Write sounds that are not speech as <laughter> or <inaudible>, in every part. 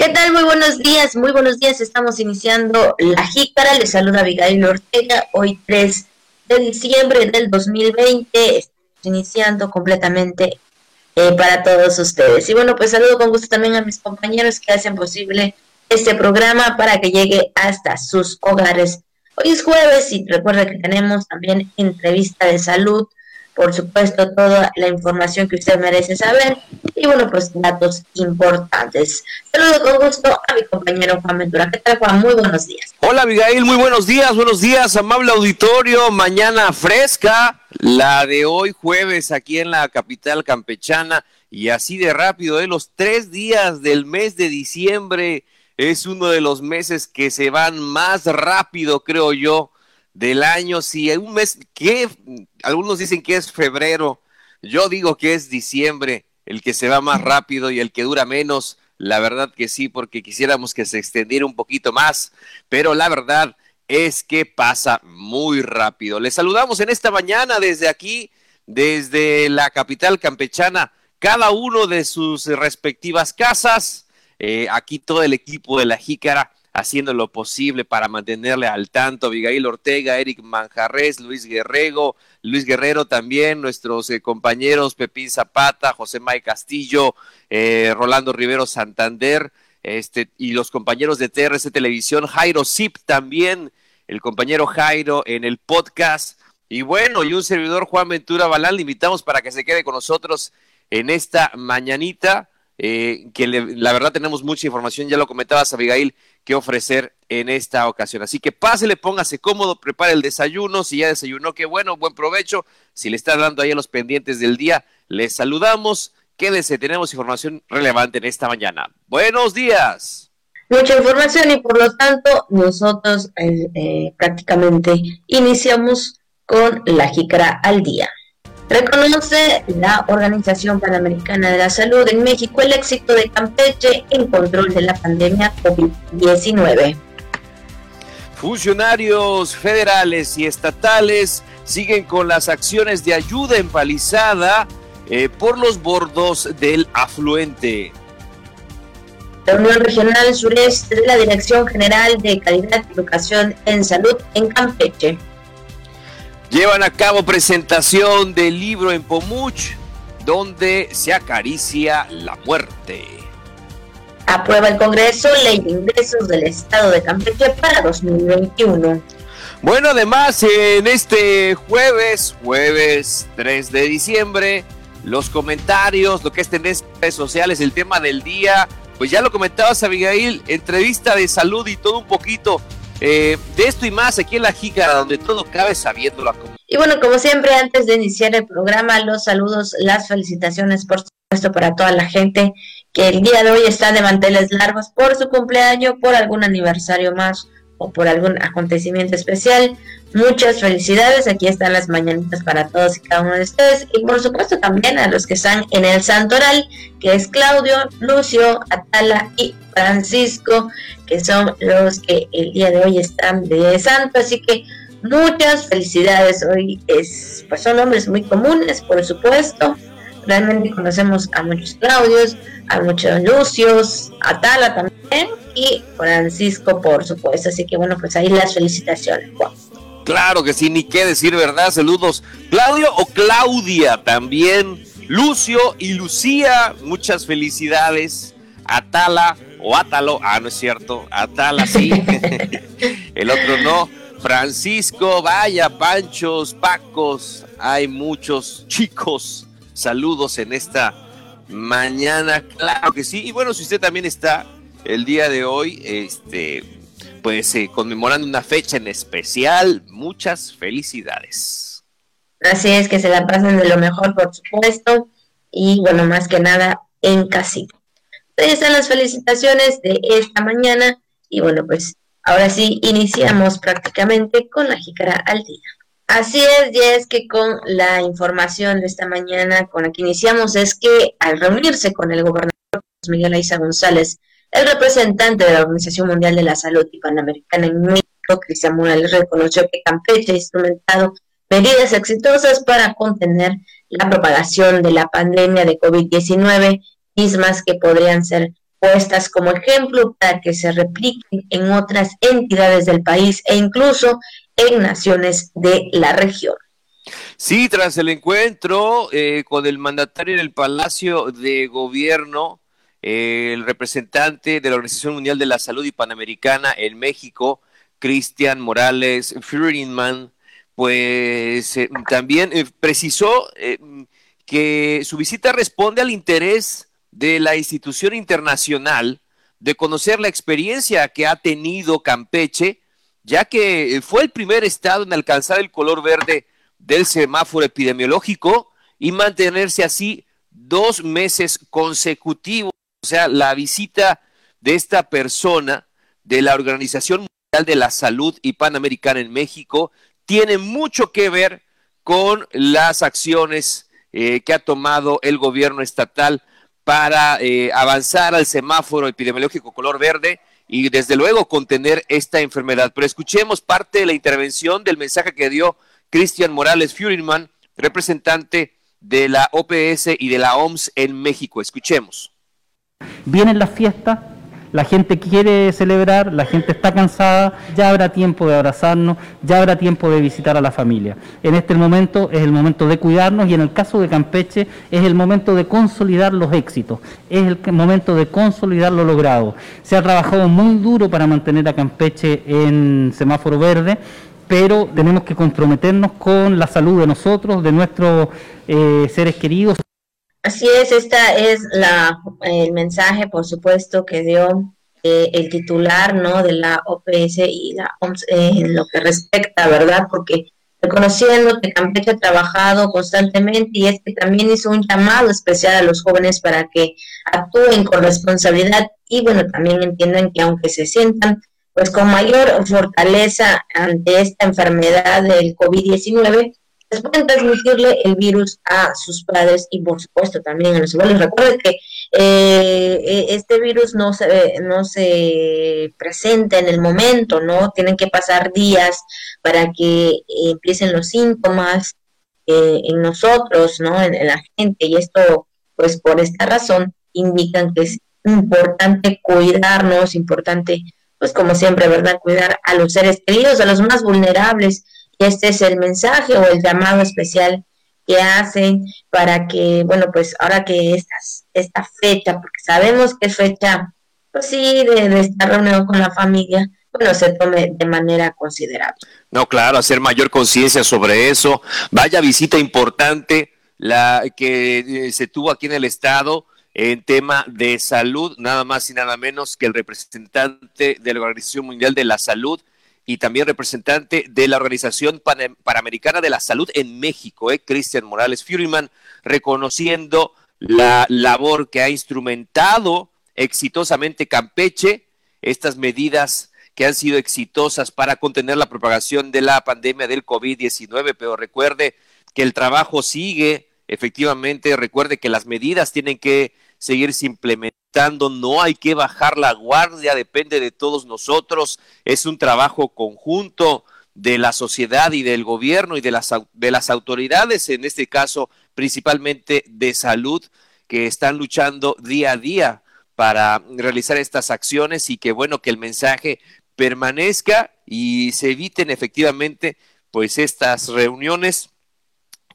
¿Qué tal? Muy buenos días, muy buenos días. Estamos iniciando la jícara. Les saluda Abigail Ortega. Hoy 3 de diciembre del 2020. Estamos iniciando completamente eh, para todos ustedes. Y bueno, pues saludo con gusto también a mis compañeros que hacen posible este programa para que llegue hasta sus hogares. Hoy es jueves y recuerda que tenemos también entrevista de salud por supuesto, toda la información que usted merece saber y, bueno, pues datos importantes. Saludo con gusto a mi compañero Juan Ventura. ¿Qué tal, Juan? Muy buenos días. Hola, Abigail, muy buenos días, buenos días, amable auditorio. Mañana fresca, la de hoy jueves aquí en la capital campechana y así de rápido, ¿eh? los tres días del mes de diciembre es uno de los meses que se van más rápido, creo yo del año, si hay un mes que algunos dicen que es febrero, yo digo que es diciembre, el que se va más rápido y el que dura menos. La verdad que sí, porque quisiéramos que se extendiera un poquito más, pero la verdad es que pasa muy rápido. Les saludamos en esta mañana desde aquí, desde la capital campechana, cada uno de sus respectivas casas. Eh, aquí todo el equipo de la Jícara haciendo lo posible para mantenerle al tanto. Abigail Ortega, Eric Manjarres, Luis Guerrero, Luis Guerrero también, nuestros eh, compañeros Pepín Zapata, José May Castillo, eh, Rolando Rivero Santander, este, y los compañeros de TRC Televisión, Jairo Zip también, el compañero Jairo en el podcast. Y bueno, y un servidor Juan Ventura Balán, le invitamos para que se quede con nosotros en esta mañanita eh, que la verdad tenemos mucha información, ya lo comentabas Abigail, que ofrecer en esta ocasión. Así que pásele, póngase cómodo, prepare el desayuno, si ya desayunó, qué bueno, buen provecho, si le está dando ahí a los pendientes del día, les saludamos, quédese, tenemos información relevante en esta mañana. Buenos días. Mucha información y por lo tanto nosotros eh, eh, prácticamente iniciamos con la jícara al día. Reconoce la Organización Panamericana de la Salud en México el éxito de Campeche en control de la pandemia COVID-19. Funcionarios federales y estatales siguen con las acciones de ayuda empalizada eh, por los bordos del afluente. La Unión Regional Sureste de la Dirección General de Calidad y Educación en Salud en Campeche llevan a cabo presentación del libro en Pomuch, donde se acaricia la muerte. Aprueba el Congreso ley de ingresos del Estado de Campeche para 2021. Bueno, además, en este jueves, jueves 3 de diciembre, los comentarios, lo que es tendencia en redes sociales, el tema del día, pues ya lo comentabas, Abigail, entrevista de salud y todo un poquito eh, de esto y más aquí en La Jícara, donde todo cabe sabiéndolo. Y bueno, como siempre, antes de iniciar el programa, los saludos, las felicitaciones, por supuesto, para toda la gente que el día de hoy está de manteles largos por su cumpleaños, por algún aniversario más o por algún acontecimiento especial. Muchas felicidades, aquí están las mañanitas para todos y cada uno de ustedes y por supuesto también a los que están en el santoral, que es Claudio, Lucio, Atala y Francisco, que son los que el día de hoy están de santo, así que muchas felicidades. Hoy es, pues son nombres muy comunes, por supuesto. Realmente conocemos a muchos Claudios, a muchos Lucios, Atala también y Francisco, por supuesto. Así que bueno, pues ahí las felicitaciones, Claro que sí, ni qué decir, ¿verdad? Saludos. Claudio o Claudia también. Lucio y Lucía, muchas felicidades. Atala o Atalo, ah, no es cierto, Atala sí, <laughs> el otro no. Francisco, vaya, Panchos, Pacos, hay muchos chicos. Saludos en esta mañana, claro que sí. Y bueno, si usted también está el día de hoy, este, pues eh, conmemorando una fecha en especial, muchas felicidades. Así es, que se la pasen de lo mejor, por supuesto. Y bueno, más que nada, en casita. Ahí están las felicitaciones de esta mañana. Y bueno, pues ahora sí iniciamos prácticamente con la jícara al día. Así es, y es que con la información de esta mañana con la que iniciamos es que al reunirse con el gobernador Miguel Aiza González, el representante de la Organización Mundial de la Salud y Panamericana en México, Cristian Morales, reconoció que Campeche ha instrumentado medidas exitosas para contener la propagación de la pandemia de COVID-19 mismas que podrían ser puestas como ejemplo para que se repliquen en otras entidades del país e incluso en naciones de la región. Sí, tras el encuentro eh, con el mandatario en el Palacio de Gobierno, el representante de la Organización Mundial de la Salud y Panamericana en México, Cristian Morales Furinman, pues eh, también precisó que su visita responde al interés de la institución internacional de conocer la experiencia que ha tenido Campeche, ya que fue el primer estado en alcanzar el color verde del semáforo epidemiológico y mantenerse así dos meses consecutivos. O sea, la visita de esta persona de la Organización Mundial de la Salud y Panamericana en México tiene mucho que ver con las acciones eh, que ha tomado el gobierno estatal para eh, avanzar al semáforo epidemiológico color verde y desde luego contener esta enfermedad. Pero escuchemos parte de la intervención del mensaje que dio Cristian Morales Furinman, representante de la OPS y de la OMS en México. Escuchemos. Vienen las fiestas, la gente quiere celebrar, la gente está cansada, ya habrá tiempo de abrazarnos, ya habrá tiempo de visitar a la familia. En este momento es el momento de cuidarnos y en el caso de Campeche es el momento de consolidar los éxitos, es el momento de consolidar lo logrado. Se ha trabajado muy duro para mantener a Campeche en semáforo verde pero tenemos que comprometernos con la salud de nosotros, de nuestros eh, seres queridos. Así es, esta es la, el mensaje, por supuesto, que dio eh, el titular ¿no? de la OPS y la OMS en lo que respecta, ¿verdad? Porque reconociendo que Campeche ha trabajado constantemente y es que también hizo un llamado especial a los jóvenes para que actúen con responsabilidad y bueno, también entiendan que aunque se sientan pues con mayor fortaleza ante esta enfermedad del COVID-19, pues pueden transmitirle el virus a sus padres y por supuesto también a los abuelos. Recuerden que eh, e, este virus no se, no se presenta en el momento, ¿no? Tienen que pasar días para que empiecen los síntomas eh, en nosotros, ¿no? En, en la gente y esto, pues por esta razón, indican que es importante cuidarnos, importante pues como siempre, ¿verdad? Cuidar a los seres queridos, a los más vulnerables. Este es el mensaje o el llamado especial que hacen para que, bueno, pues ahora que estas, esta fecha, porque sabemos que fecha, pues sí, de, estar reunido con la familia, bueno, se tome de manera considerable. No, claro, hacer mayor conciencia sobre eso. Vaya visita importante la que eh, se tuvo aquí en el estado en tema de salud, nada más y nada menos que el representante de la Organización Mundial de la Salud y también representante de la Organización Panamericana de la Salud en México, eh, Cristian Morales Furyman, reconociendo la labor que ha instrumentado exitosamente Campeche, estas medidas que han sido exitosas para contener la propagación de la pandemia del COVID-19, pero recuerde que el trabajo sigue, efectivamente, recuerde que las medidas tienen que seguirse implementando, no hay que bajar la guardia, depende de todos nosotros, es un trabajo conjunto de la sociedad y del gobierno y de las, de las autoridades, en este caso principalmente de salud, que están luchando día a día para realizar estas acciones y que bueno que el mensaje permanezca y se eviten efectivamente pues estas reuniones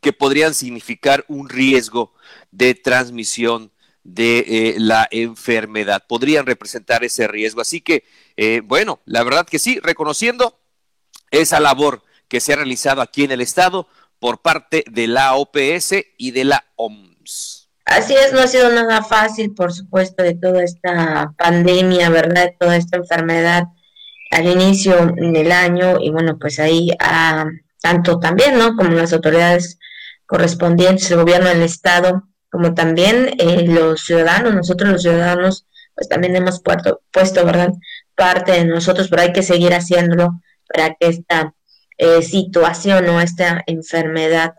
que podrían significar un riesgo de transmisión de eh, la enfermedad. Podrían representar ese riesgo. Así que, eh, bueno, la verdad que sí, reconociendo esa labor que se ha realizado aquí en el Estado por parte de la OPS y de la OMS. Así es, no ha sido nada fácil, por supuesto, de toda esta pandemia, ¿verdad? De toda esta enfermedad al inicio del año y bueno, pues ahí ah, tanto también, ¿no? Como las autoridades correspondientes, el gobierno del estado, como también eh, los ciudadanos, nosotros los ciudadanos, pues también hemos puesto, puesto, ¿verdad? Parte de nosotros, pero hay que seguir haciéndolo para que esta eh, situación o esta enfermedad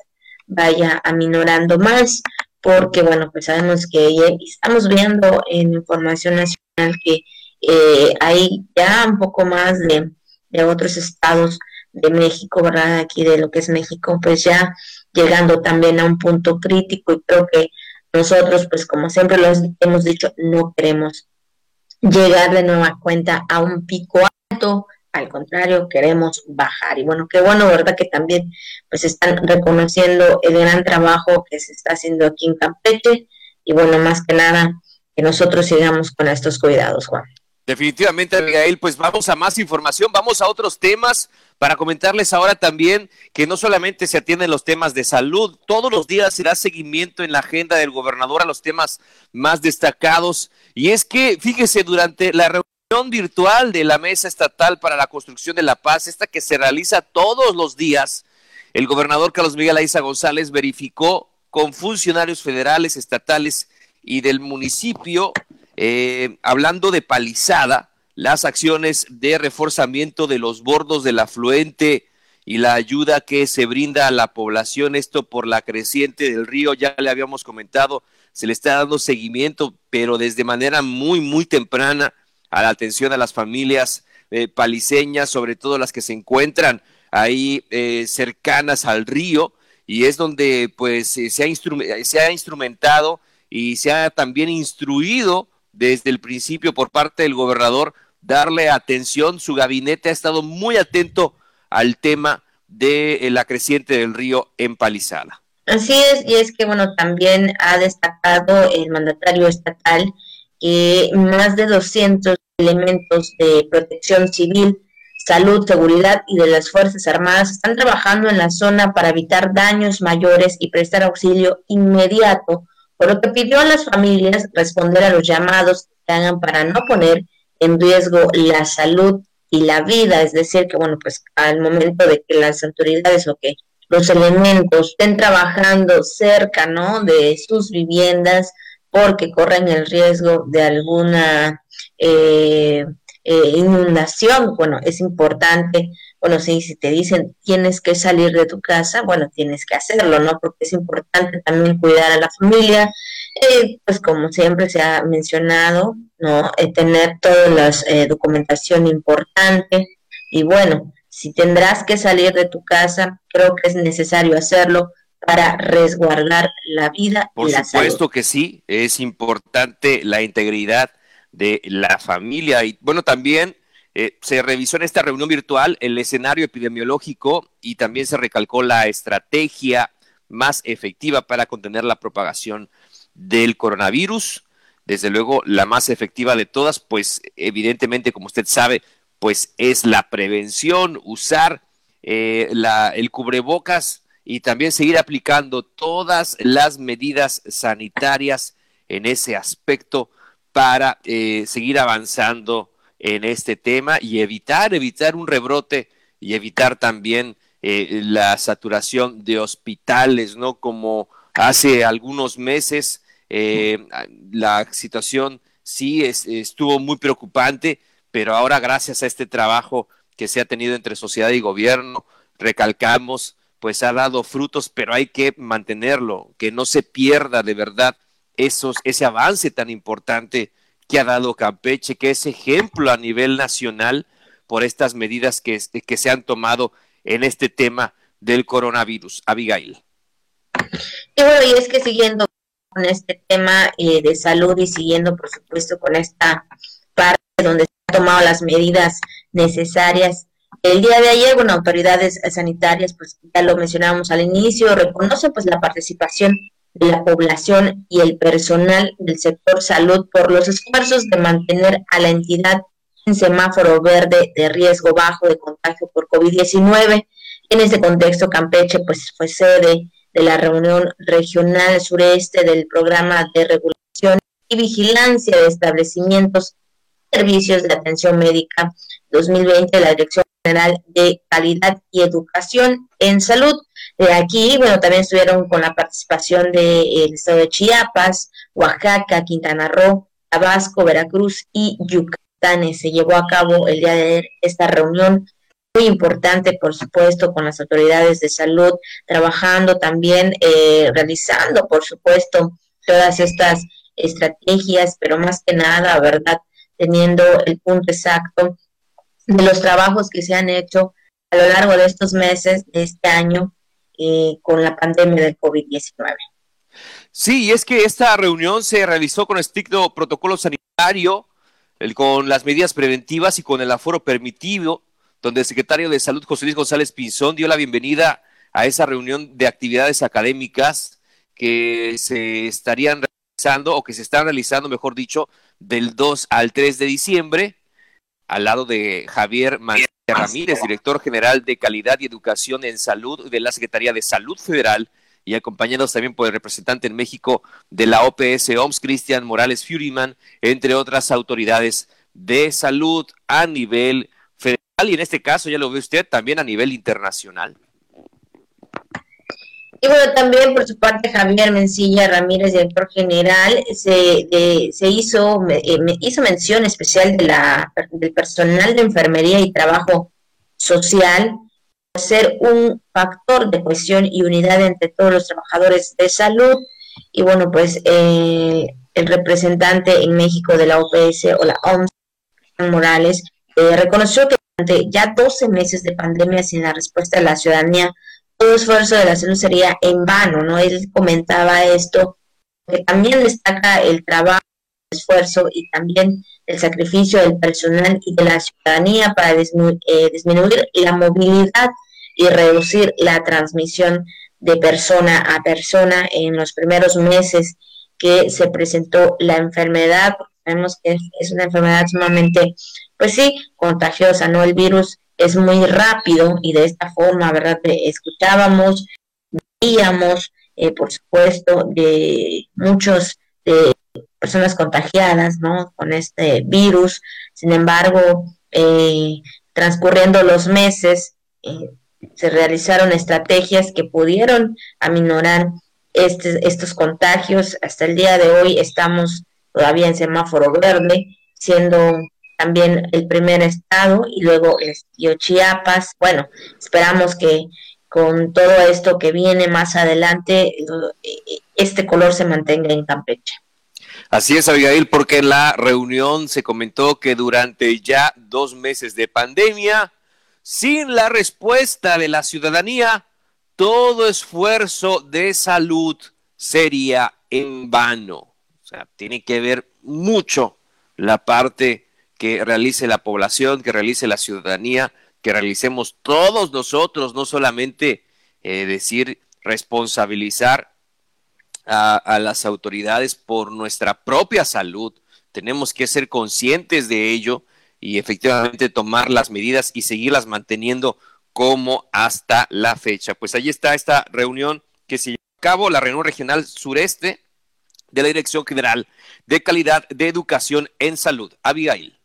vaya aminorando más, porque bueno, pues sabemos que estamos viendo en información nacional que eh, hay ya un poco más de, de otros estados de México, ¿verdad? Aquí de lo que es México, pues ya llegando también a un punto crítico y creo que nosotros, pues como siempre lo hemos dicho, no queremos llegar de nueva cuenta a un pico alto, al contrario, queremos bajar. Y bueno, qué bueno, ¿verdad? Que también pues están reconociendo el gran trabajo que se está haciendo aquí en Campeche. Y bueno, más que nada, que nosotros sigamos con estos cuidados, Juan. Definitivamente, Abigail, pues vamos a más información, vamos a otros temas para comentarles ahora también que no solamente se atienden los temas de salud, todos los días será seguimiento en la agenda del gobernador a los temas más destacados. Y es que, fíjese, durante la reunión virtual de la Mesa Estatal para la Construcción de la Paz, esta que se realiza todos los días, el gobernador Carlos Miguel Aiza González verificó con funcionarios federales, estatales y del municipio eh, hablando de palizada, las acciones de reforzamiento de los bordos del afluente y la ayuda que se brinda a la población, esto por la creciente del río, ya le habíamos comentado, se le está dando seguimiento, pero desde manera muy, muy temprana a la atención a las familias eh, paliseñas, sobre todo las que se encuentran ahí eh, cercanas al río, y es donde pues se, ha se ha instrumentado y se ha también instruido desde el principio por parte del gobernador darle atención. Su gabinete ha estado muy atento al tema de eh, la creciente del río en Palizada. Así es, y es que, bueno, también ha destacado el mandatario estatal que más de 200 elementos de protección civil, salud, seguridad y de las Fuerzas Armadas están trabajando en la zona para evitar daños mayores y prestar auxilio inmediato por lo que pidió a las familias responder a los llamados que hagan para no poner en riesgo la salud y la vida, es decir, que bueno, pues al momento de que las autoridades o que los elementos estén trabajando cerca, ¿no? De sus viviendas porque corren el riesgo de alguna eh, eh, inundación, bueno, es importante bueno, sí, si te dicen tienes que salir de tu casa, bueno, tienes que hacerlo, ¿no? Porque es importante también cuidar a la familia, eh, pues como siempre se ha mencionado, ¿no? Eh, tener toda la eh, documentación importante y bueno, si tendrás que salir de tu casa, creo que es necesario hacerlo para resguardar la vida Por y la supuesto que sí, es importante la integridad de la familia y bueno, también eh, se revisó en esta reunión virtual el escenario epidemiológico y también se recalcó la estrategia más efectiva para contener la propagación del coronavirus. Desde luego, la más efectiva de todas, pues evidentemente, como usted sabe, pues es la prevención, usar eh, el cubrebocas y también seguir aplicando todas las medidas sanitarias en ese aspecto para eh, seguir avanzando en este tema y evitar, evitar un rebrote y evitar también eh, la saturación de hospitales, ¿no? Como hace algunos meses eh, la situación sí estuvo muy preocupante, pero ahora gracias a este trabajo que se ha tenido entre sociedad y gobierno, recalcamos, pues ha dado frutos, pero hay que mantenerlo, que no se pierda de verdad esos, ese avance tan importante que ha dado Campeche, que es ejemplo a nivel nacional por estas medidas que, que se han tomado en este tema del coronavirus. Abigail. Y bueno, y es que siguiendo con este tema eh, de salud y siguiendo, por supuesto, con esta parte donde se han tomado las medidas necesarias, el día de ayer, bueno, autoridades sanitarias, pues ya lo mencionábamos al inicio, reconocen pues la participación de la población y el personal del sector salud por los esfuerzos de mantener a la entidad en semáforo verde de riesgo bajo de contagio por COVID-19. En ese contexto, Campeche pues, fue sede de la reunión regional sureste del programa de regulación y vigilancia de establecimientos y servicios de atención médica 2020 de la Dirección General de Calidad y Educación en Salud de aquí, bueno, también estuvieron con la participación del estado de Chiapas, Oaxaca, Quintana Roo, Tabasco, Veracruz y Yucatán. Se llevó a cabo el día de ayer esta reunión muy importante, por supuesto, con las autoridades de salud, trabajando también, eh, realizando, por supuesto, todas estas estrategias, pero más que nada, ¿verdad? Teniendo el punto exacto de los trabajos que se han hecho a lo largo de estos meses de este año eh, con la pandemia del COVID-19. Sí, y es que esta reunión se realizó con estricto protocolo sanitario, con las medidas preventivas y con el aforo permitido, donde el secretario de Salud, José Luis González Pinzón, dio la bienvenida a esa reunión de actividades académicas que se estarían realizando, o que se están realizando, mejor dicho, del 2 al 3 de diciembre, al lado de Javier Mancilla Ramírez, director general de Calidad y Educación en Salud de la Secretaría de Salud Federal, y acompañados también por el representante en México de la OPS OMS, Cristian Morales Furyman, entre otras autoridades de salud a nivel federal y en este caso, ya lo ve usted, también a nivel internacional. Y bueno, también por su parte Javier Mencilla Ramírez, director general, se, se hizo, eh, hizo mención especial de la, del personal de enfermería y trabajo social por ser un factor de cohesión y unidad entre todos los trabajadores de salud. Y bueno, pues eh, el representante en México de la OPS o la OMS, Morales, eh, reconoció que durante ya 12 meses de pandemia sin la respuesta de la ciudadanía todo esfuerzo de la salud sería en vano, ¿no? Él comentaba esto, que también destaca el trabajo, el esfuerzo y también el sacrificio del personal y de la ciudadanía para eh, disminuir la movilidad y reducir la transmisión de persona a persona en los primeros meses que se presentó la enfermedad. Sabemos que es una enfermedad sumamente, pues sí, contagiosa, ¿no? El virus es muy rápido y de esta forma, ¿verdad? Escuchábamos, veíamos, eh, por supuesto, de muchos de personas contagiadas, ¿no? Con este virus. Sin embargo, eh, transcurriendo los meses, eh, se realizaron estrategias que pudieron aminorar este, estos contagios. Hasta el día de hoy estamos todavía en semáforo verde, siendo también el primer estado y luego el Chiapas. Bueno, esperamos que con todo esto que viene más adelante, este color se mantenga en Campeche. Así es, Abigail, porque en la reunión se comentó que durante ya dos meses de pandemia, sin la respuesta de la ciudadanía, todo esfuerzo de salud sería en vano. O sea, tiene que ver mucho la parte que realice la población, que realice la ciudadanía, que realicemos todos nosotros, no solamente eh, decir responsabilizar a, las autoridades por nuestra propia salud, tenemos que ser conscientes de ello y efectivamente tomar las medidas y seguirlas manteniendo como hasta la fecha. Pues ahí está esta reunión que se lleva a cabo, la reunión regional sureste de la Dirección General de Calidad de Educación en Salud. Abigail.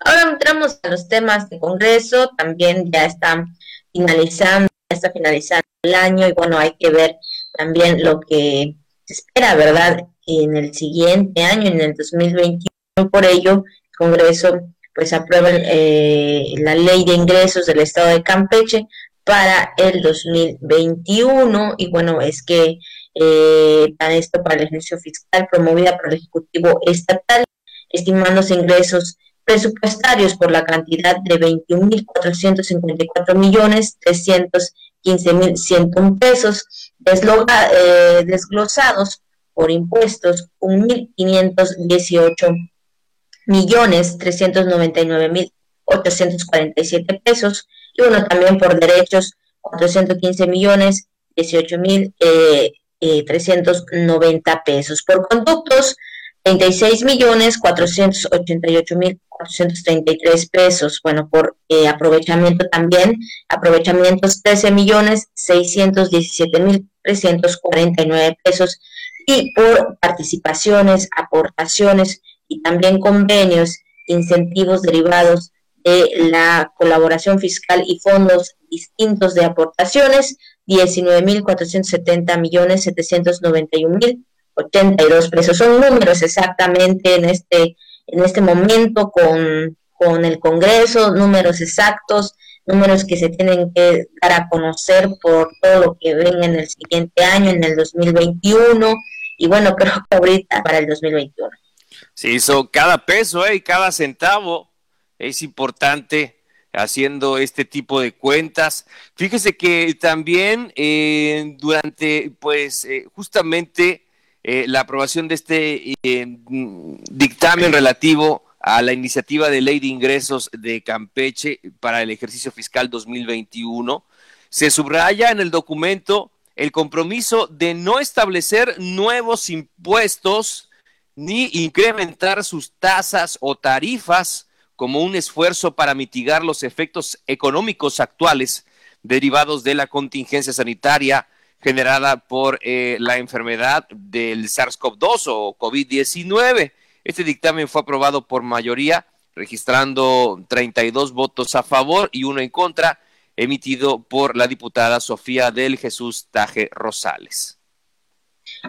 Ahora entramos a los temas de Congreso, también ya están finalizando, ya está finalizando el año y bueno, hay que ver también lo que se espera, ¿verdad? En el siguiente año, en el 2021, por ello, el Congreso pues aprueba eh, la ley de ingresos del Estado de Campeche para el 2021 y bueno, es que eh, esto para el ejercicio fiscal promovida por el Ejecutivo Estatal, estimándose ingresos presupuestarios por la cantidad de 21.454 millones 315.101 pesos, eh, desglosados por impuestos 1.518 millones 399.847 pesos y uno también por derechos 415 millones 18 mil eh, eh, 390 pesos. Por conductos 36 millones 488 mil 433 pesos. Bueno, por eh, aprovechamiento también, aprovechamientos 13 millones 617 mil 349 pesos. Y por participaciones, aportaciones y también convenios, incentivos derivados de la colaboración fiscal y fondos distintos de aportaciones, 19 mil 470 millones 791 mil 82 pesos. Son números exactamente en este, en este momento con, con el Congreso, números exactos, números que se tienen que dar a conocer por todo lo que venga en el siguiente año, en el 2021, y bueno, <laughs> creo que ahorita para el 2021. Sí, hizo cada peso eh, y cada centavo es importante haciendo este tipo de cuentas. Fíjese que también eh, durante, pues, eh, justamente eh, la aprobación de este eh, dictamen relativo a la iniciativa de ley de ingresos de Campeche para el ejercicio fiscal 2021. Se subraya en el documento el compromiso de no establecer nuevos impuestos ni incrementar sus tasas o tarifas como un esfuerzo para mitigar los efectos económicos actuales derivados de la contingencia sanitaria generada por eh, la enfermedad del SARS-CoV-2 o COVID-19. Este dictamen fue aprobado por mayoría, registrando 32 votos a favor y uno en contra, emitido por la diputada Sofía del Jesús Taje Rosales.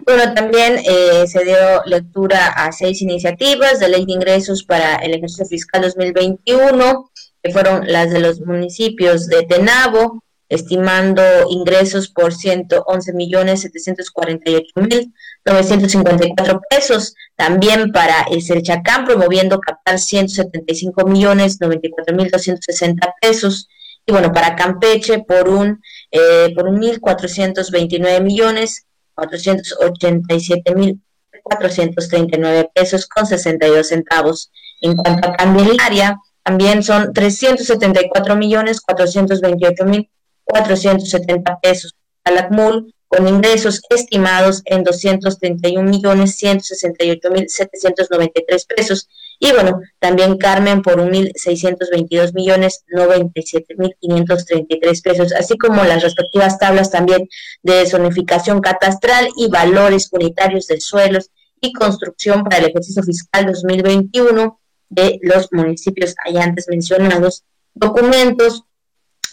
Bueno, también eh, se dio lectura a seis iniciativas de ley de ingresos para el ejercicio fiscal 2021, que fueron las de los municipios de Tenabo, estimando ingresos por 111 millones 748 mil 954 pesos. También para el Cerchacán, promoviendo captar 175 millones 94 mil 260 pesos y bueno, para Campeche por un, eh, por un 1.429 millones 487 mil 439 pesos con 62 centavos. En cuanto a Candelaria, también son 374 millones 428 mil 470 pesos. Alacmul con ingresos estimados en 231 millones 168 mil 793 pesos. Y bueno, también Carmen por 1.622 millones 97 mil 533 pesos, así como las respectivas tablas también de zonificación catastral y valores unitarios de suelos y construcción para el ejercicio fiscal 2021 de los municipios allá antes mencionados, documentos,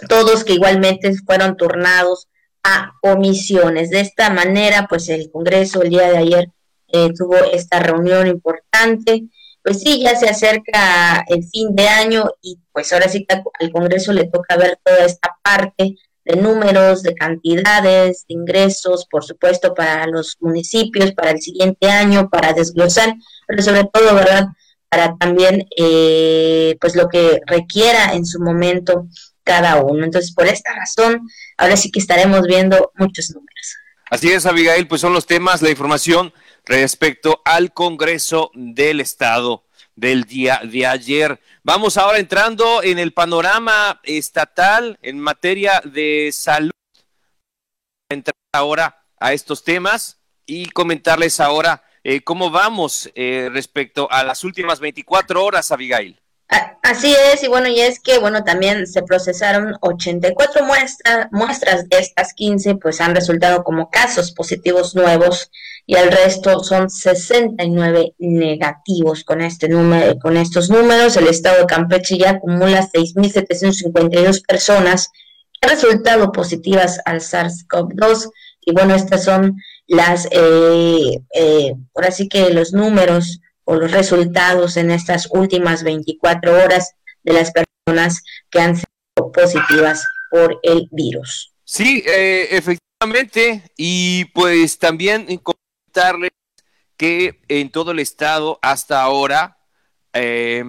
todos que igualmente fueron turnados a comisiones. De esta manera, pues el Congreso el día de ayer eh, tuvo esta reunión importante. Pues sí, ya se acerca el fin de año y pues ahora sí que al Congreso le toca ver toda esta parte de números, de cantidades, de ingresos, por supuesto, para los municipios, para el siguiente año, para desglosar, pero sobre todo, ¿verdad? Para también, eh, pues lo que requiera en su momento cada uno. Entonces, por esta razón, ahora sí que estaremos viendo muchos números. Así es, Abigail, pues son los temas, la información respecto al Congreso del Estado del día de ayer. Vamos ahora entrando en el panorama estatal en materia de salud. Entrar ahora a estos temas y comentarles ahora eh, cómo vamos eh, respecto a las últimas 24 horas, Abigail. Así es, y bueno, y es que, bueno, también se procesaron 84 muestras, muestras de estas 15, pues han resultado como casos positivos nuevos y el resto son 69 negativos con este número, con estos números. El estado de Campeche ya acumula 6.752 personas que han resultado positivas al SARS-CoV-2 y bueno, estas son las, eh, eh, ahora sí que los números o los resultados en estas últimas 24 horas de las personas que han sido positivas por el virus. Sí, eh, efectivamente, y pues también comentarles que en todo el estado hasta ahora eh,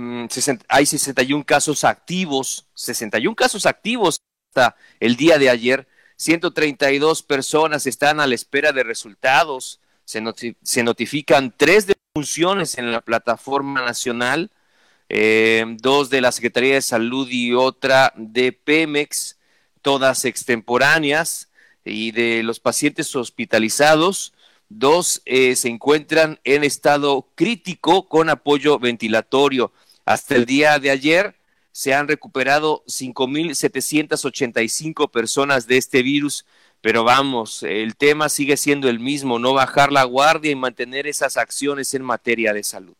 hay 61 casos activos, 61 casos activos hasta el día de ayer, 132 personas están a la espera de resultados, se, se notifican tres de funciones en la plataforma nacional, eh, dos de la Secretaría de Salud y otra de Pemex, todas extemporáneas, y de los pacientes hospitalizados, dos eh, se encuentran en estado crítico con apoyo ventilatorio. Hasta el día de ayer se han recuperado 5.785 personas de este virus pero vamos, el tema sigue siendo el mismo, no bajar la guardia y mantener esas acciones en materia de salud.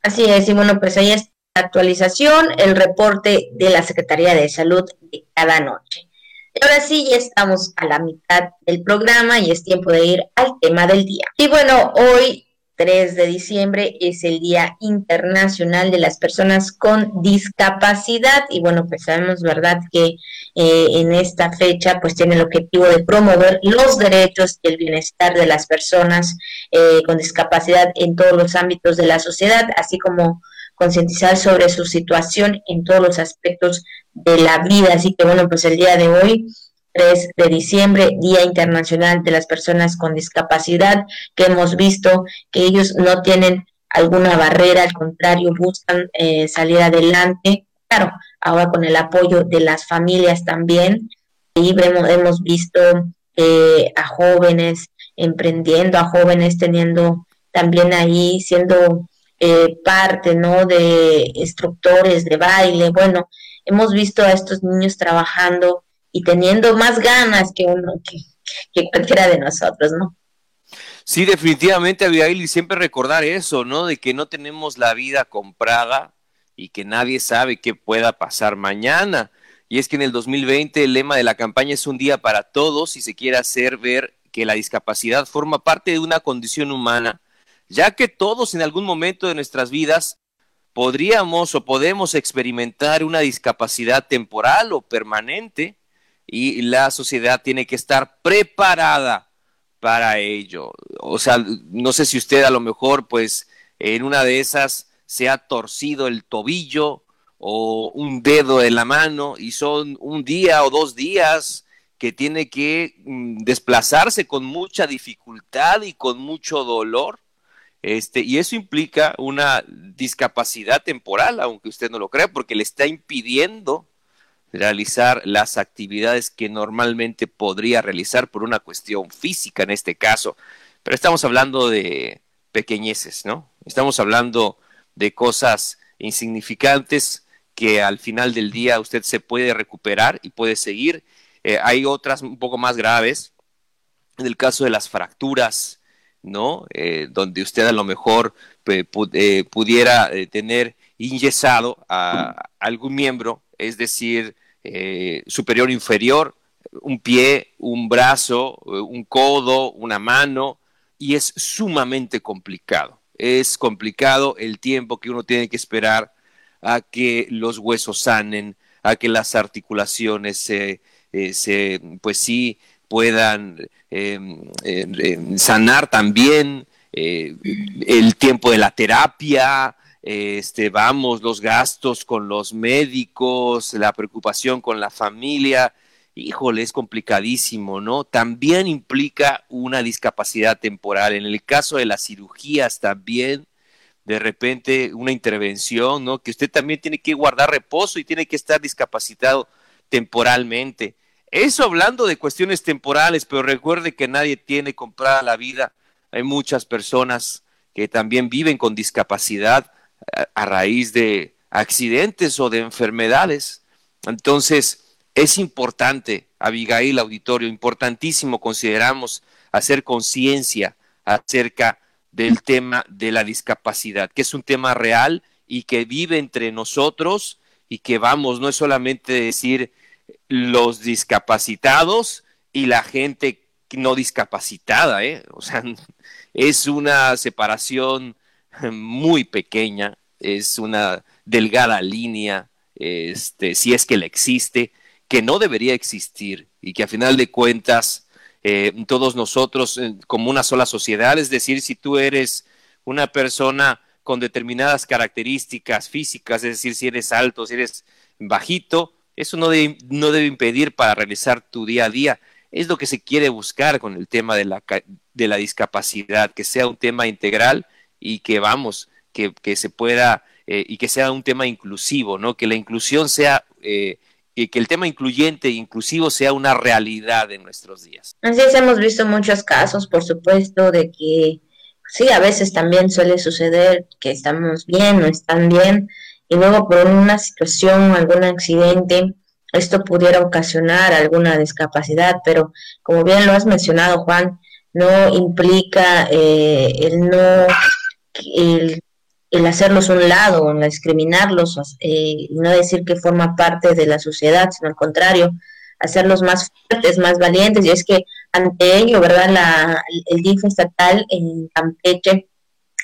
Así es, y bueno, pues ahí está la actualización, el reporte de la Secretaría de Salud de cada noche. Y ahora sí, ya estamos a la mitad del programa y es tiempo de ir al tema del día. Y bueno, hoy 3 de diciembre es el Día Internacional de las Personas con Discapacidad y bueno, pues sabemos, ¿verdad?, que eh, en esta fecha pues tiene el objetivo de promover los derechos y el bienestar de las personas eh, con discapacidad en todos los ámbitos de la sociedad, así como concientizar sobre su situación en todos los aspectos de la vida. Así que bueno, pues el día de hoy 3 de diciembre, Día Internacional de las Personas con Discapacidad, que hemos visto que ellos no tienen alguna barrera, al contrario, buscan eh, salir adelante. Claro, ahora con el apoyo de las familias también. Y vemos, hemos visto eh, a jóvenes emprendiendo, a jóvenes teniendo también ahí siendo eh, parte, ¿no? De instructores de baile. Bueno, hemos visto a estos niños trabajando y teniendo más ganas que uno, que, cualquiera de nosotros, ¿no? Sí, definitivamente, Abigail, siempre recordar eso, ¿no? De que no tenemos la vida comprada y que nadie sabe qué pueda pasar mañana. Y es que en el 2020 el lema de la campaña es un día para todos y se quiere hacer ver que la discapacidad forma parte de una condición humana, ya que todos en algún momento de nuestras vidas podríamos o podemos experimentar una discapacidad temporal o permanente y la sociedad tiene que estar preparada para ello. O sea, no sé si usted a lo mejor, pues, en una de esas se ha torcido el tobillo o un dedo de la mano y son un día o dos días que tiene que mm, desplazarse con mucha dificultad y con mucho dolor. Este, y eso implica una discapacidad temporal, aunque usted no lo crea, porque le está impidiendo realizar las actividades que normalmente podría realizar por una cuestión física en este caso. Pero estamos hablando de pequeñeces, ¿no? Estamos hablando de cosas insignificantes que al final del día usted se puede recuperar y puede seguir. Eh, hay otras un poco más graves, en el caso de las fracturas, ¿no? Eh, donde usted a lo mejor eh, pudiera tener inyesado a algún miembro, es decir, eh, superior inferior, un pie, un brazo, un codo, una mano, y es sumamente complicado. Es complicado el tiempo que uno tiene que esperar a que los huesos sanen, a que las articulaciones se, eh, pues sí, puedan sanar también, eh, el tiempo de la terapia, este, vamos, los gastos con los médicos, la preocupación con la familia, híjole, es complicadísimo, ¿no? También implica una discapacidad temporal. En el caso de las cirugías también, de repente una intervención, ¿no? Que usted también tiene que guardar reposo y tiene que estar discapacitado temporalmente. Eso hablando de cuestiones temporales, pero recuerde que nadie tiene comprada la vida. Hay muchas personas que también viven con discapacidad a raíz de accidentes o de enfermedades. Entonces, es importante, Abigail Auditorio, importantísimo consideramos hacer conciencia acerca del tema de la discapacidad, que es un tema real y que vive entre nosotros y que vamos, no es solamente decir los discapacitados y la gente no discapacitada, ¿eh? o sea, <laughs> es una separación muy pequeña, es una delgada línea, este, si es que la existe, que no debería existir y que a final de cuentas eh, todos nosotros eh, como una sola sociedad, es decir, si tú eres una persona con determinadas características físicas, es decir, si eres alto, si eres bajito, eso no debe, no debe impedir para realizar tu día a día. Es lo que se quiere buscar con el tema de la, de la discapacidad, que sea un tema integral y que vamos, que, que se pueda eh, y que sea un tema inclusivo, ¿no? Que la inclusión sea eh, que el tema incluyente e inclusivo sea una realidad en nuestros días. Así es, hemos visto muchos casos, por supuesto, de que sí, a veces también suele suceder que estamos bien o están bien y luego por una situación, algún accidente, esto pudiera ocasionar alguna discapacidad, pero como bien lo has mencionado, Juan, no implica eh, el no el, el, hacerlos un lado, el discriminarlos, eh, no decir que forma parte de la sociedad, sino al contrario, hacerlos más fuertes, más valientes. Y es que ante ello, ¿verdad? La, el DIF estatal en Campeche,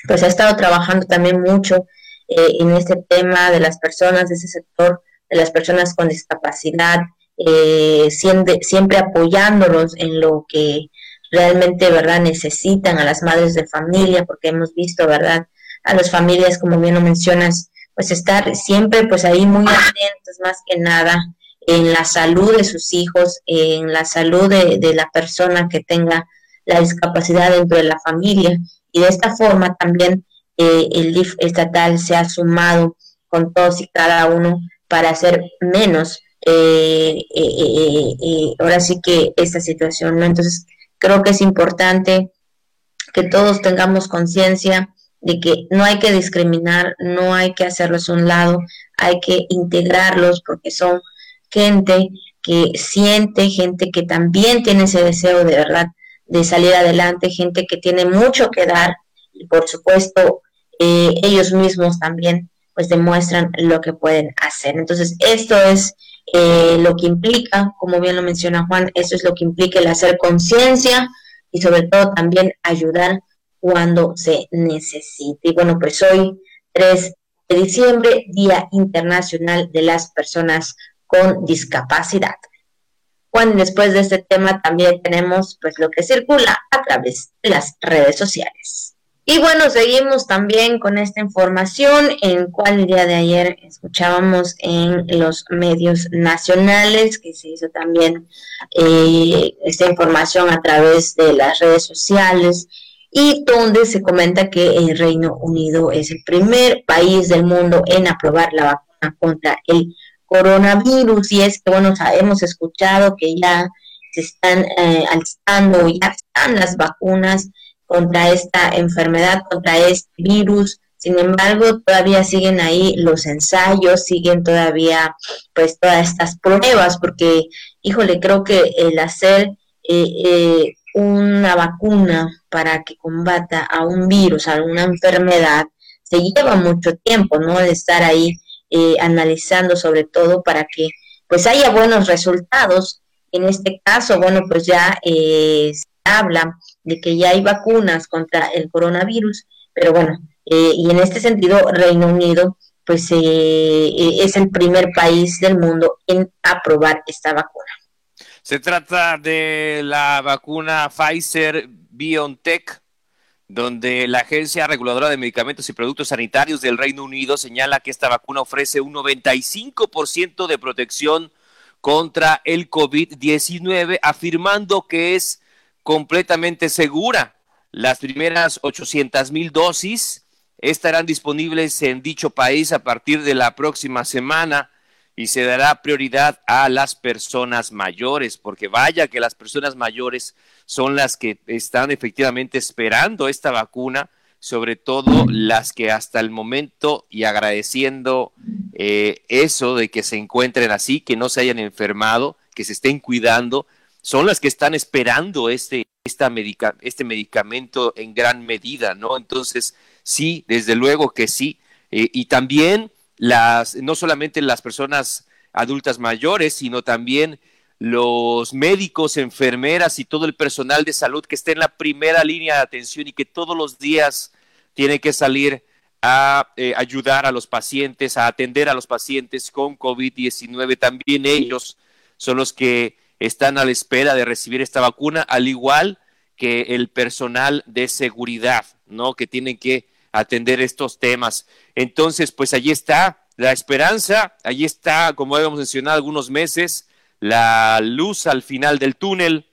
pues ha estado trabajando también mucho eh, en este tema de las personas, de ese sector, de las personas con discapacidad, eh, siempre, siempre apoyándolos en lo que realmente, ¿verdad? Necesitan a las madres de familia, porque hemos visto, ¿verdad? A las familias, como bien lo mencionas, pues estar siempre pues ahí muy atentos más que nada en la salud de sus hijos, en la salud de, de la persona que tenga la discapacidad dentro de la familia y de esta forma también eh, el DIF estatal se ha sumado con todos y cada uno para hacer menos eh, ahora sí que esta situación, ¿no? Entonces, creo que es importante que todos tengamos conciencia de que no hay que discriminar, no hay que hacerlos a un lado, hay que integrarlos porque son gente que siente, gente que también tiene ese deseo de verdad de salir adelante, gente que tiene mucho que dar y por supuesto eh, ellos mismos también pues demuestran lo que pueden hacer. Entonces esto es lo que implica, como bien lo menciona Juan, esto es lo que implica el hacer conciencia y sobre todo también ayudar cuando se necesite. Y bueno, pues hoy 3 de diciembre, Día Internacional de las Personas con Discapacidad. Juan, después de este tema también tenemos pues lo que circula a través de las redes sociales. Y bueno, seguimos también con esta información en cual día de ayer escuchábamos en los medios nacionales que se hizo también eh, esta información a través de las redes sociales y donde se comenta que el Reino Unido es el primer país del mundo en aprobar la vacuna contra el coronavirus. Y es que, bueno, hemos escuchado que ya se están eh, alzando, ya están las vacunas contra esta enfermedad, contra este virus. Sin embargo, todavía siguen ahí los ensayos, siguen todavía pues todas estas pruebas, porque, híjole, creo que el hacer eh, eh, una vacuna para que combata a un virus, a una enfermedad, se lleva mucho tiempo, ¿no? De estar ahí eh, analizando sobre todo para que pues haya buenos resultados. En este caso, bueno, pues ya eh, se habla de que ya hay vacunas contra el coronavirus, pero bueno, eh, y en este sentido, Reino Unido pues es el primer país del mundo en aprobar esta vacuna. Se trata de la vacuna Pfizer BioNTech, donde la Agencia Reguladora de Medicamentos y Productos Sanitarios del Reino Unido señala que esta vacuna ofrece un 95% de protección contra el COVID-19, afirmando que es completamente segura. Las primeras 800 mil dosis estarán disponibles en dicho país a partir de la próxima semana y se dará prioridad a las personas mayores, porque vaya que las personas mayores son las que están efectivamente esperando esta vacuna, sobre todo las que hasta el momento y agradeciendo eh, eso de que se encuentren así, que no se hayan enfermado, que se estén cuidando, son las que están esperando este, esta este medicamento en gran medida, ¿no? Entonces, sí, desde luego que sí. Eh, y también las, no solamente las personas adultas mayores, sino también los médicos, enfermeras y todo el personal de salud que esté en la primera línea de atención y que todos los días tiene que salir a eh, ayudar a los pacientes, a atender a los pacientes con COVID-19. También ellos son los que están a la espera de recibir esta vacuna, al igual que el personal de seguridad, ¿no? Que tienen que atender estos temas. Entonces, pues allí está la esperanza, allí está, como habíamos mencionado algunos meses, la luz al final del túnel,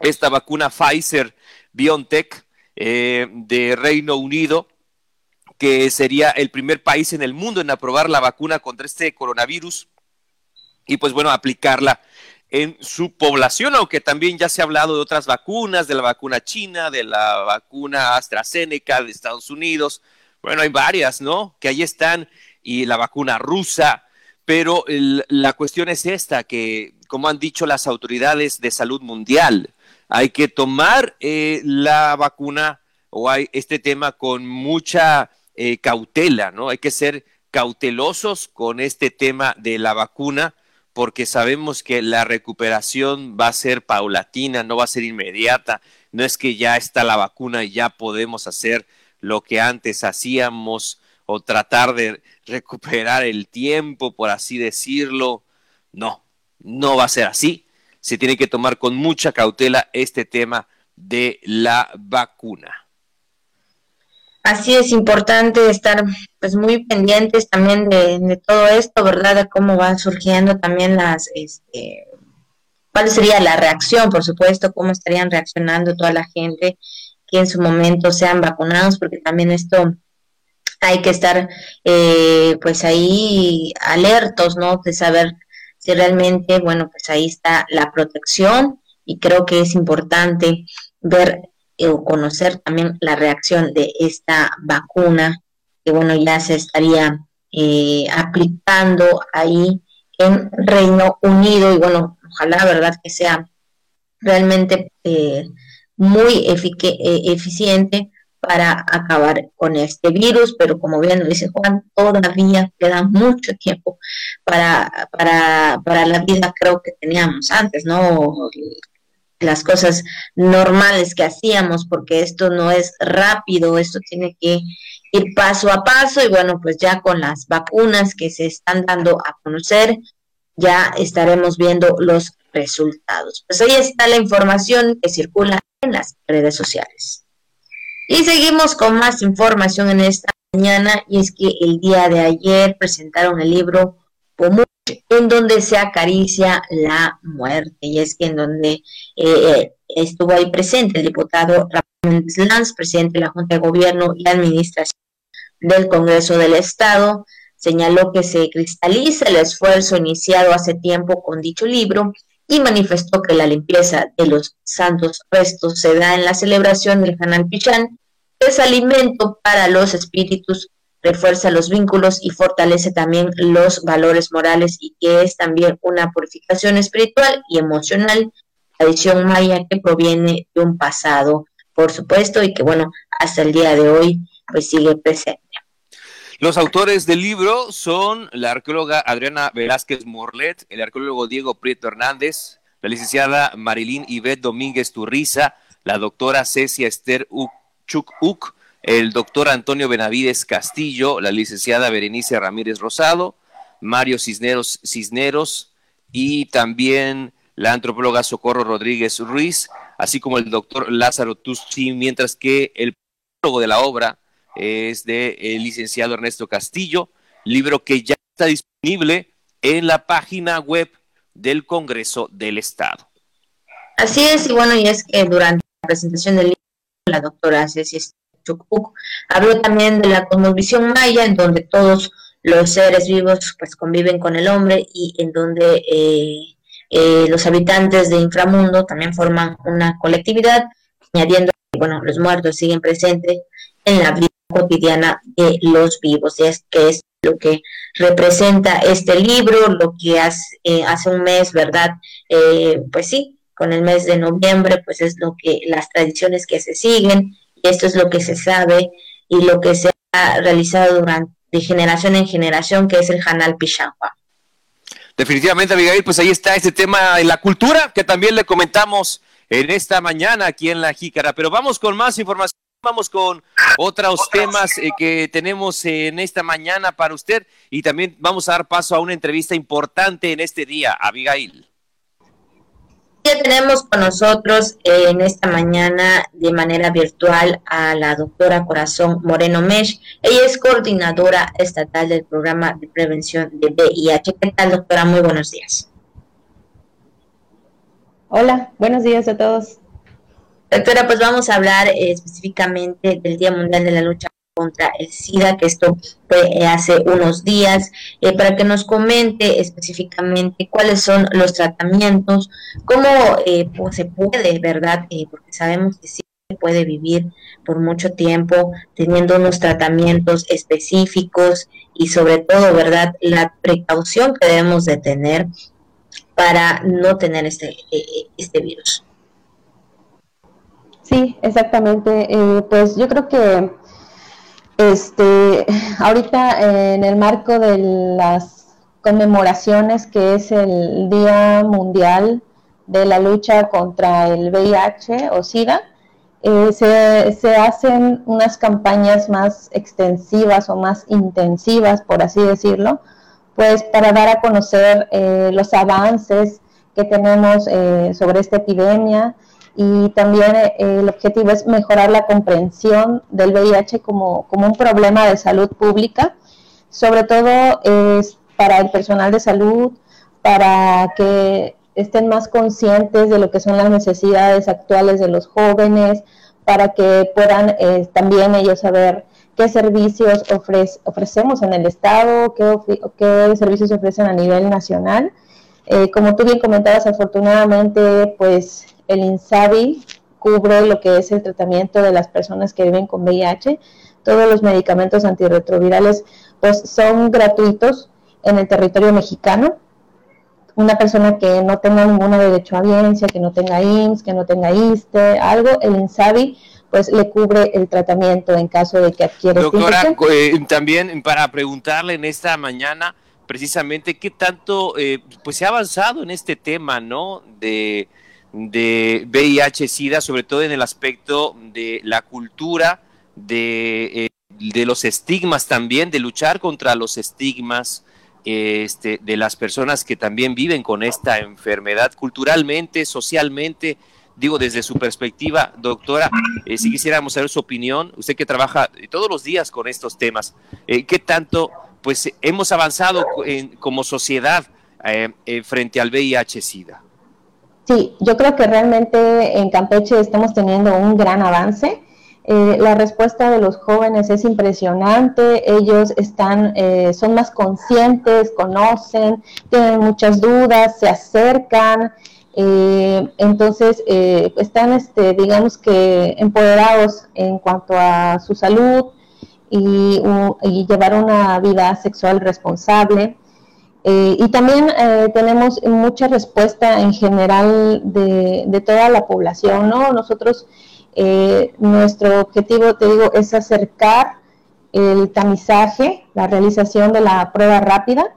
esta vacuna Pfizer BioNTech eh, de Reino Unido, que sería el primer país en el mundo en aprobar la vacuna contra este coronavirus y pues bueno, aplicarla en su población, aunque también ya se ha hablado de otras vacunas, de la vacuna china, de la vacuna AstraZeneca de Estados Unidos. Bueno, hay varias, ¿no? Que ahí están, y la vacuna rusa. Pero la cuestión es esta, que como han dicho las autoridades de salud mundial, hay que tomar eh, la vacuna o hay este tema con mucha eh, cautela, ¿no? Hay que ser cautelosos con este tema de la vacuna porque sabemos que la recuperación va a ser paulatina, no va a ser inmediata. No es que ya está la vacuna y ya podemos hacer lo que antes hacíamos o tratar de recuperar el tiempo, por así decirlo. No, no va a ser así. Se tiene que tomar con mucha cautela este tema de la vacuna. Así es importante estar pues muy pendientes también de, todo esto, ¿verdad? De cómo van surgiendo también las, este, cuál sería la reacción, por supuesto, cómo estarían reaccionando toda la gente que en su momento sean vacunados, porque también esto hay que estar eh, pues ahí alertos, ¿no? De saber si realmente, bueno, pues ahí está la protección y creo que es importante ver o conocer también la reacción de esta vacuna que, bueno, ya se estaría eh, aplicando ahí en Reino Unido y, bueno, ojalá, ¿verdad? Que sea realmente muy eficiente para acabar con este virus, pero como bien dice Juan, todavía queda mucho tiempo para, para, para la vida creo que teníamos antes, ¿no? Las cosas normales que hacíamos, porque esto no es rápido, esto tiene que ir paso a paso y bueno, pues ya con las vacunas que se están dando a conocer, ya estaremos viendo los resultados. Pues ahí está la información que circula en las redes sociales. Y seguimos con más información en esta mañana y es que el día de ayer presentaron el libro en donde se acaricia la muerte y es que en donde eh, estuvo ahí presente el diputado Ramón Lanz, presidente de la Junta de Gobierno y Administración del Congreso del Estado, señaló que se cristaliza el esfuerzo iniciado hace tiempo con dicho libro y manifestó que la limpieza de los santos restos se da en la celebración del Hanal Pichán, es alimento para los espíritus, refuerza los vínculos y fortalece también los valores morales y que es también una purificación espiritual y emocional, tradición maya que proviene de un pasado, por supuesto, y que bueno, hasta el día de hoy pues sigue presente. Los autores del libro son la arqueóloga Adriana Velázquez Morlet, el arqueólogo Diego Prieto Hernández, la licenciada Marilín Ivette Domínguez Turriza, la doctora Cecia Esther Uchuk el doctor Antonio Benavides Castillo, la licenciada Berenice Ramírez Rosado, Mario Cisneros Cisneros y también la antropóloga Socorro Rodríguez Ruiz, así como el doctor Lázaro Tusti, mientras que el prólogo de la obra es del el licenciado Ernesto Castillo, libro que ya está disponible en la página web del Congreso del Estado. Así es, y bueno, y es que durante la presentación del libro, la doctora Ceci Habló también de la cosmovisión maya, en donde todos los seres vivos pues conviven con el hombre y en donde eh, eh, los habitantes de inframundo también forman una colectividad, añadiendo que bueno, los muertos siguen presentes en la vida cotidiana de los vivos. Y es que es lo que representa este libro, lo que hace, eh, hace un mes, ¿verdad? Eh, pues sí, con el mes de noviembre, pues es lo que las tradiciones que se siguen, esto es lo que se sabe y lo que se ha realizado durante de generación en generación, que es el Hanal Pichagua. Definitivamente, Abigail, pues ahí está este tema de la cultura que también le comentamos en esta mañana aquí en La Jícara. Pero vamos con más información. Vamos con otros temas eh, que tenemos en esta mañana para usted y también vamos a dar paso a una entrevista importante en este día, Abigail. Ya tenemos con nosotros eh, en esta mañana de manera virtual a la doctora Corazón Moreno Mesh. Ella es coordinadora estatal del programa de prevención de VIH. ¿Qué tal, doctora? Muy buenos días. Hola, buenos días a todos. Doctora, pues vamos a hablar eh, específicamente del Día Mundial de la Lucha contra el SIDA, que esto fue eh, hace unos días, eh, para que nos comente específicamente cuáles son los tratamientos, cómo pues se puede, ¿verdad? porque sabemos que sí se puede vivir por mucho tiempo teniendo unos tratamientos específicos y sobre todo, ¿verdad? La precaución que debemos de tener para no tener este, este virus. Sí, exactamente. Eh, pues yo creo que este, ahorita en el marco de las conmemoraciones que es el Día Mundial de la lucha contra el VIH o SIDA, eh, se, hacen unas campañas más extensivas o más intensivas, por así decirlo, pues para dar a conocer eh, los avances que tenemos sobre esta epidemia, y también eh, el objetivo es mejorar la comprensión del VIH como, como, un problema de salud pública, sobre todo es para el personal de salud, para que estén más conscientes de lo que son las necesidades actuales de los jóvenes, para que puedan eh, también ellos saber qué servicios ofrecemos en el Estado, qué, servicios ofrecen a nivel nacional. Eh, como tú bien comentabas, afortunadamente, pues el INSABI cubre lo que es el tratamiento de las personas que viven con VIH. Todos los medicamentos antirretrovirales pues son gratuitos en el territorio mexicano. Una persona que no tenga ninguna derecho a biencia, que no tenga IMSS, que no tenga ISTE, algo, el INSABI pues le cubre el tratamiento en caso de que adquiera Doctora, eh, también para preguntarle en esta mañana precisamente qué tanto eh, pues se ha avanzado en este tema, ¿no? De, de VIH-Sida, sobre todo en el aspecto de la cultura, de, eh, de los estigmas también, de luchar contra los estigmas, este, de las personas que también viven con esta enfermedad culturalmente, socialmente, digo desde su perspectiva, doctora, eh, si quisiéramos saber su opinión, usted que trabaja todos los días con estos temas, eh, ¿qué tanto pues hemos avanzado como sociedad eh, frente al VIH-Sida? Sí, yo creo que realmente en Campeche estamos teniendo un gran avance. la respuesta de los jóvenes es impresionante, ellos están, son más conscientes, conocen, tienen muchas dudas, se acercan, eh, entonces, eh, están, este, digamos que, empoderados en cuanto a su salud y, llevar una vida sexual responsable. Eh, y también tenemos mucha respuesta en general de, toda la población, ¿no? Nosotros, nuestro objetivo, te digo, es acercar el tamizaje, la realización de la prueba rápida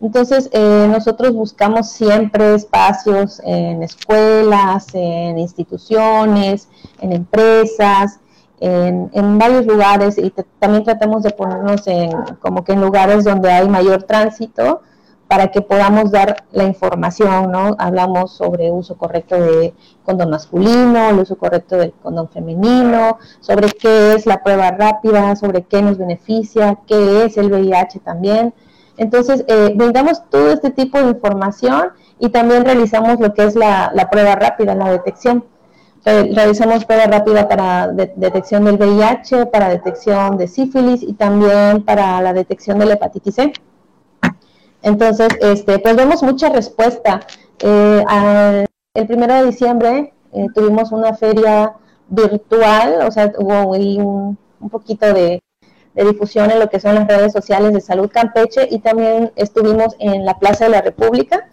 entonces, eh, nosotros buscamos siempre espacios en escuelas, en instituciones, en empresas, en, varios lugares y también tratamos de ponernos en como que en lugares donde hay mayor tránsito para que podamos dar la información, ¿no? Hablamos sobre uso correcto de condón masculino, el uso correcto del condón femenino, sobre qué es la prueba rápida, sobre qué nos beneficia, qué es el VIH también. Entonces, eh, brindamos todo este tipo de información y también realizamos lo que es la, prueba rápida, la detección. realizamos prueba rápida para detección del VIH, para detección de sífilis y también para la detección de la hepatitis C. Entonces, este, pues vemos mucha respuesta. Eh, el primero de diciembre eh, tuvimos una feria virtual, o sea, hubo un poquito de, de difusión en lo que son las redes sociales de Salud Campeche y también estuvimos en la Plaza de la República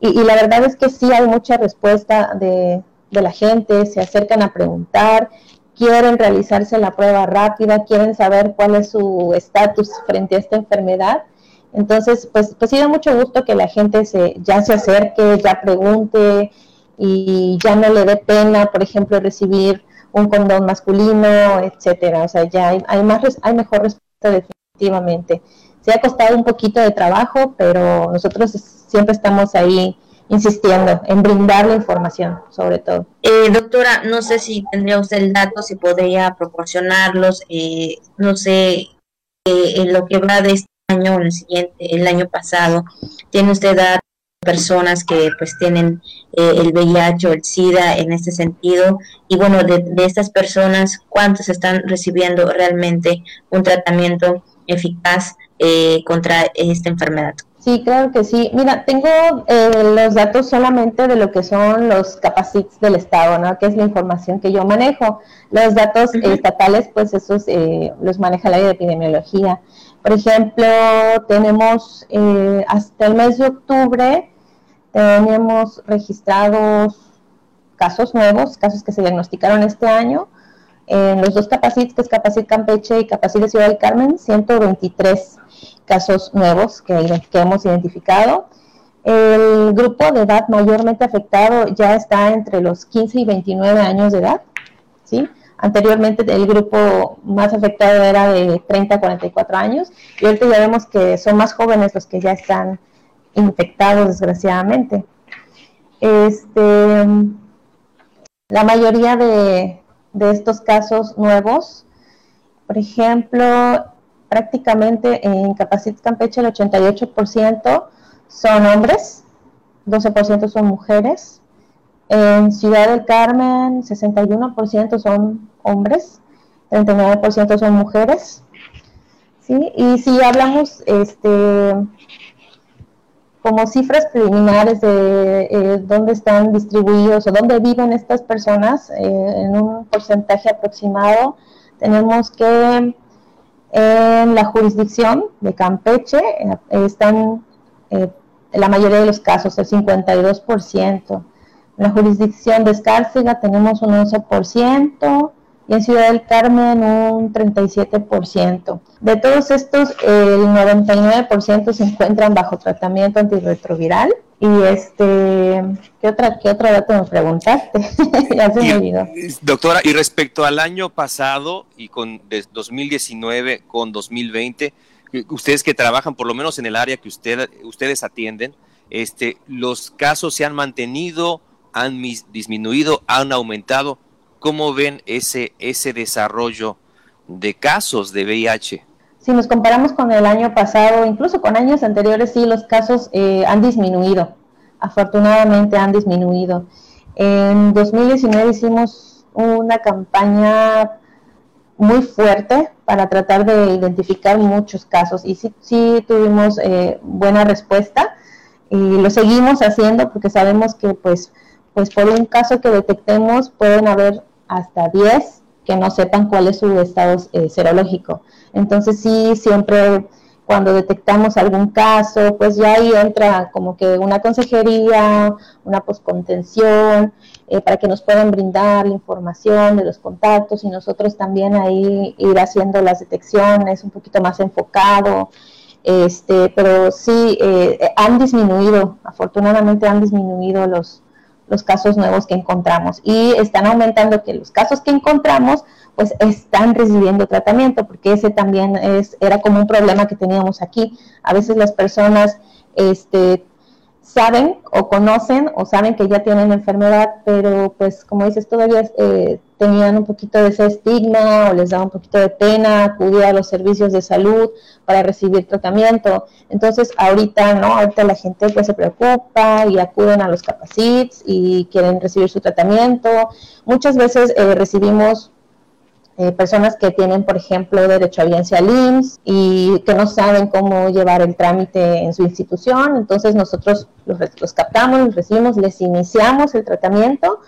y, la verdad es que sí hay mucha respuesta de, la gente, se acercan a preguntar, quieren realizarse la prueba rápida, quieren saber cuál es su estatus frente a esta enfermedad. Entonces, pues, pues sí da mucho gusto que la gente se, ya se acerque, ya pregunte y ya no le dé pena, por ejemplo, recibir un condón masculino, etcétera. O sea, ya hay, más, hay mejor respuesta definitivamente. Se ha costado un poquito de trabajo, pero nosotros siempre estamos ahí insistiendo en brindar la información, sobre todo. Eh, doctora, no sé si tendría usted el dato, si podría proporcionarlos, eh, no sé, eh, en lo que va de este año, el siguiente, el año pasado, ¿tiene usted datos personas que pues tienen eh, el VIH o el SIDA en este sentido y bueno, de, estas personas, ¿cuántos están recibiendo realmente un tratamiento eficaz eh, contra esta enfermedad? Sí, claro que sí. Mira, tengo eh, los datos solamente de lo que son los capacits del Estado, ¿no? Que es la información que yo manejo. Los datos estatales, pues esos los maneja la de epidemiología. Por ejemplo, tenemos hasta el mes de octubre Tenemos registrados casos nuevos, casos que se diagnosticaron este año. En los dos Capacit, que es Capacit Campeche y Capacit de Ciudad del Carmen, 123 casos nuevos que, que hemos identificado. El grupo de edad mayormente afectado ya está entre los 15 y 29 años de edad. ¿sí? Anteriormente el grupo más afectado era de 30 a 44 años y ahorita ya vemos que son más jóvenes los que ya están infectados, desgraciadamente. Este, la mayoría de, estos casos nuevos, por ejemplo, prácticamente en Capacit Campeche el 88% son hombres, 12% son mujeres. En Ciudad del Carmen, 61% son hombres, 39% son mujeres. ¿sí? Y si hablamos este, como cifras preliminares de eh, dónde están distribuidos o dónde viven estas personas, eh, en un porcentaje aproximado, tenemos que en la jurisdicción de Campeche eh, están la mayoría de los casos, el 52%. En la jurisdicción de Escárcega tenemos un 11%, y en Ciudad del Carmen un 37%. De todos estos, el 99% se encuentran bajo tratamiento antirretroviral. Y este, ¿qué otra, qué otro dato me preguntaste? <laughs> ya se me olvidó. Doctora, y respecto al año pasado y con 2019 con 2020, ustedes que trabajan por lo menos en el área que usted, ustedes atienden, este, los casos se han mantenido, han disminuido, han aumentado. ¿Cómo ven ese, ese desarrollo de casos de VIH? Si nos comparamos con el año pasado, incluso con años anteriores, sí, los casos eh, han disminuido. Afortunadamente han disminuido. En 2019 hicimos una campaña muy fuerte para tratar de identificar muchos casos y sí, sí tuvimos eh, buena respuesta y lo seguimos haciendo porque sabemos que pues, pues por un caso que detectemos pueden haber hasta 10 que no sepan cuál es su estado eh, serológico. Entonces sí, siempre cuando detectamos algún caso, pues ya ahí entra como que una consejería, una poscontención, eh, para que nos puedan brindar la información de los contactos y nosotros también ahí ir haciendo las detecciones un poquito más enfocado. Este, pero sí, eh, han disminuido, afortunadamente han disminuido los, los casos nuevos que encontramos. Y están aumentando que los casos que encontramos pues están recibiendo tratamiento porque ese también es era como un problema que teníamos aquí. A veces las personas este saben o conocen o saben que ya tienen enfermedad pero pues como dices todavía eh, tenían un poquito de ese estigma o les daba un poquito de pena acudir a los servicios de salud para recibir tratamiento. Entonces, ahorita, ¿no? Ahorita la gente pues se preocupa y acuden a los capacits y quieren recibir su tratamiento. Muchas veces eh, recibimos eh, personas que tienen, por ejemplo, derecho a audiencia LIMS y que no saben cómo llevar el trámite en su institución. Entonces, nosotros los, los captamos, los recibimos, les iniciamos el tratamiento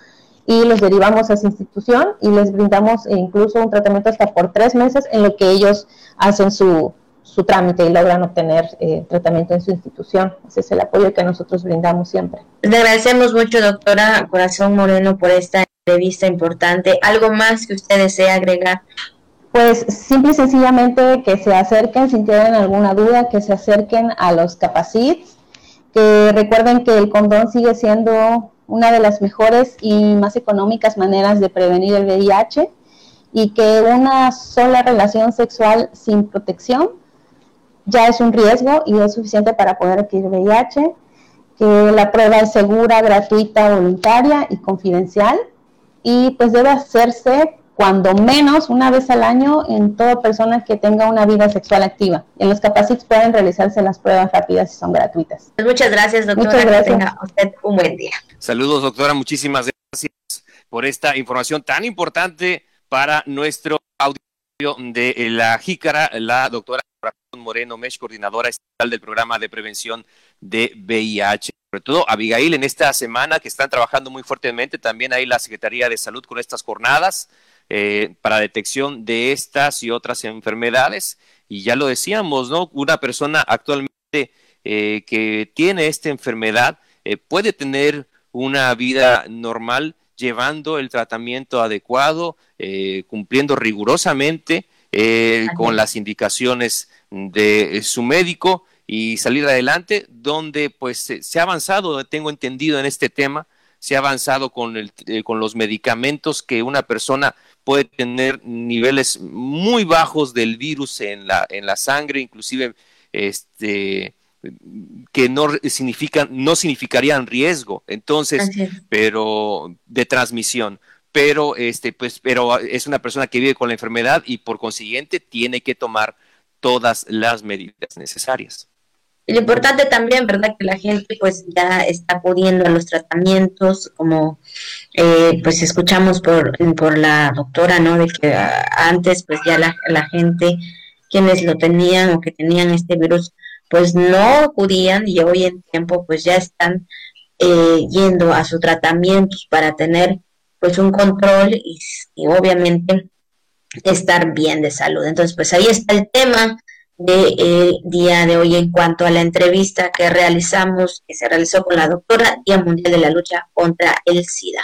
y los derivamos a esa institución y les brindamos incluso un tratamiento hasta por tres meses en lo que ellos hacen su, su trámite y logran obtener eh, tratamiento en su institución. Ese es el apoyo que nosotros brindamos siempre. Le agradecemos mucho, doctora Corazón Moreno, por esta entrevista importante. ¿Algo más que usted desea agregar? Pues simple y sencillamente que se acerquen, si tienen alguna duda, que se acerquen a los capacits, que recuerden que el condón sigue siendo una de las mejores y más económicas maneras de prevenir el VIH y que una sola relación sexual sin protección ya es un riesgo y es suficiente para poder adquirir VIH, que la prueba es segura, gratuita, voluntaria y confidencial y pues debe hacerse cuando menos una vez al año en toda persona que tenga una vida sexual activa. En los capacits pueden realizarse las pruebas rápidas y son gratuitas. Pues muchas gracias, doctora. Muchas gracias. Que tenga usted un buen día. Saludos, doctora. Muchísimas gracias por esta información tan importante para nuestro audio de la Jícara, la doctora Moreno Mesh, coordinadora estatal del programa de prevención de VIH. Sobre todo, Abigail, en esta semana que están trabajando muy fuertemente, también hay la Secretaría de Salud con estas jornadas eh, para detección de estas y otras enfermedades. Y ya lo decíamos, ¿no? Una persona actualmente eh, que tiene esta enfermedad eh, puede tener una vida normal llevando el tratamiento adecuado, cumpliendo rigurosamente con las indicaciones de su médico y salir adelante, donde pues se ha avanzado, tengo entendido en este tema, se ha avanzado con, el, con los medicamentos que una persona puede tener niveles muy bajos del virus en la, en la sangre, inclusive este que no significan, no significarían riesgo, entonces, pero de transmisión, pero este, pues, pero es una persona que vive con la enfermedad y por consiguiente tiene que tomar todas las medidas necesarias. Lo importante también, ¿verdad? Que la gente pues ya está acudiendo a los tratamientos, como eh, pues escuchamos por, por la doctora, ¿no? De que ah, antes pues ya la, la gente quienes lo tenían o que tenían este virus, pues no acudían y hoy en tiempo pues ya están eh, yendo a su tratamiento para tener pues un control y, obviamente estar bien de salud. Entonces pues ahí está el tema del día de hoy en cuanto a la entrevista que realizamos, que se realizó con la doctora Día Mundial de la Lucha contra el SIDA.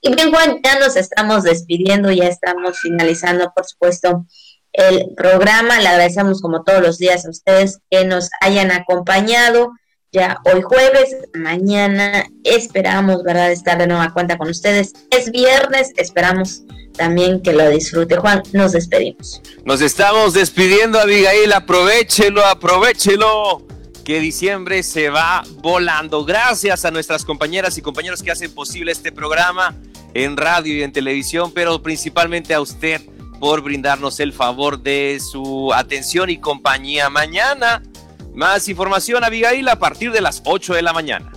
Y bien, Juan, ya nos estamos despidiendo, ya estamos finalizando, por supuesto, el programa. Le agradecemos como todos los días a ustedes que nos hayan acompañado. Ya hoy jueves, mañana esperamos, ¿verdad?, estar de nueva cuenta con ustedes. Es viernes, esperamos también que lo disfrute. Juan, nos despedimos. Nos estamos despidiendo, Abigail. Aprovechelo, aprovechelo. Que diciembre se va volando. Gracias a nuestras compañeras y compañeros que hacen posible este programa en radio y en televisión, pero principalmente a usted por brindarnos el favor de su atención y compañía. Mañana, más información, Abigail, a partir de las 8 de la mañana.